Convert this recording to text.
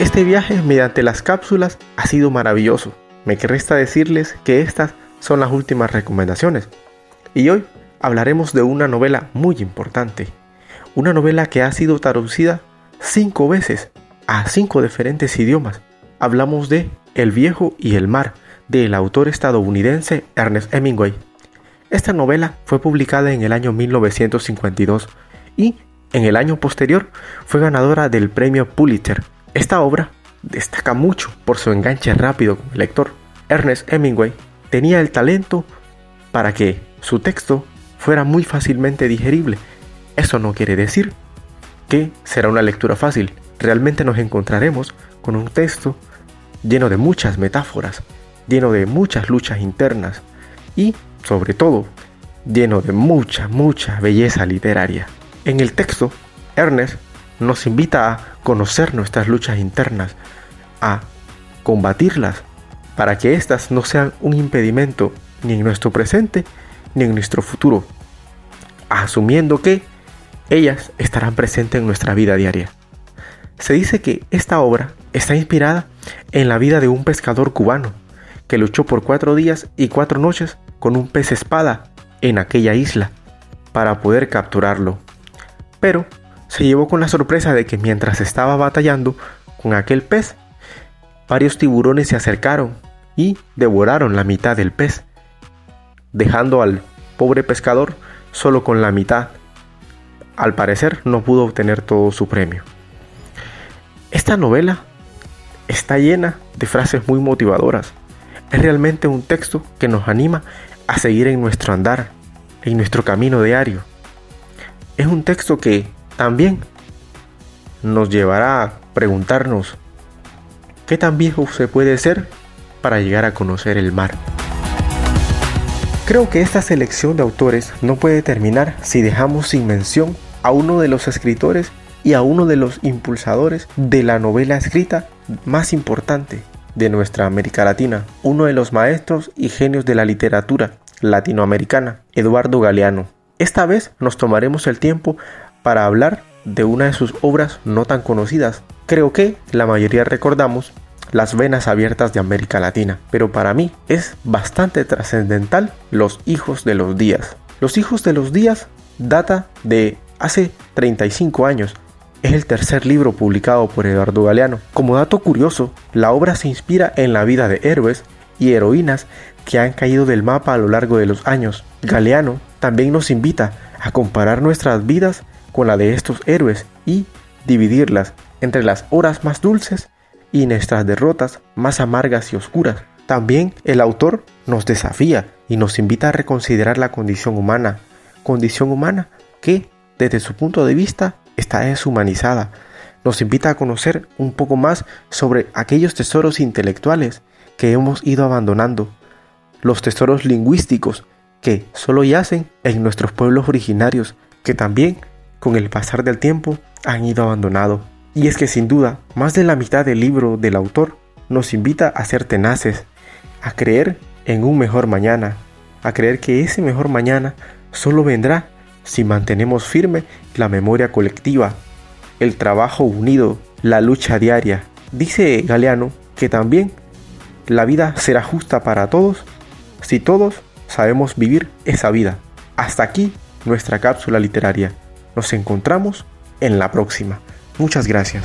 Este viaje mediante las cápsulas ha sido maravilloso. Me resta decirles que estas son las últimas recomendaciones. Y hoy hablaremos de una novela muy importante. Una novela que ha sido traducida cinco veces a cinco diferentes idiomas. Hablamos de El viejo y el mar, del autor estadounidense Ernest Hemingway. Esta novela fue publicada en el año 1952 y en el año posterior fue ganadora del premio Pulitzer. Esta obra destaca mucho por su enganche rápido con el lector. Ernest Hemingway tenía el talento para que su texto fuera muy fácilmente digerible. Eso no quiere decir que será una lectura fácil. Realmente nos encontraremos con un texto lleno de muchas metáforas, lleno de muchas luchas internas y, sobre todo, lleno de mucha, mucha belleza literaria. En el texto, Ernest nos invita a conocer nuestras luchas internas, a combatirlas, para que éstas no sean un impedimento ni en nuestro presente ni en nuestro futuro, asumiendo que ellas estarán presentes en nuestra vida diaria. Se dice que esta obra está inspirada en la vida de un pescador cubano que luchó por cuatro días y cuatro noches con un pez espada en aquella isla para poder capturarlo. Pero se llevó con la sorpresa de que mientras estaba batallando con aquel pez, varios tiburones se acercaron y devoraron la mitad del pez, dejando al pobre pescador solo con la mitad. Al parecer no pudo obtener todo su premio. Esta novela está llena de frases muy motivadoras. Es realmente un texto que nos anima a seguir en nuestro andar, en nuestro camino diario. Es un texto que también nos llevará a preguntarnos qué tan viejo se puede ser para llegar a conocer el mar. Creo que esta selección de autores no puede terminar si dejamos sin mención a uno de los escritores y a uno de los impulsadores de la novela escrita más importante de nuestra América Latina, uno de los maestros y genios de la literatura latinoamericana, Eduardo Galeano. Esta vez nos tomaremos el tiempo para hablar de una de sus obras no tan conocidas. Creo que la mayoría recordamos las venas abiertas de América Latina, pero para mí es bastante trascendental Los Hijos de los Días. Los Hijos de los Días data de hace 35 años. Es el tercer libro publicado por Eduardo Galeano. Como dato curioso, la obra se inspira en la vida de héroes y heroínas que han caído del mapa a lo largo de los años. Galeano también nos invita a comparar nuestras vidas con la de estos héroes y dividirlas entre las horas más dulces y nuestras derrotas más amargas y oscuras. También el autor nos desafía y nos invita a reconsiderar la condición humana, condición humana que desde su punto de vista está deshumanizada. Nos invita a conocer un poco más sobre aquellos tesoros intelectuales que hemos ido abandonando, los tesoros lingüísticos que solo yacen en nuestros pueblos originarios, que también con el pasar del tiempo han ido abandonado. Y es que sin duda, más de la mitad del libro del autor nos invita a ser tenaces, a creer en un mejor mañana, a creer que ese mejor mañana solo vendrá si mantenemos firme la memoria colectiva, el trabajo unido, la lucha diaria. Dice Galeano que también la vida será justa para todos si todos sabemos vivir esa vida. Hasta aquí nuestra cápsula literaria. Nos encontramos en la próxima. Muchas gracias.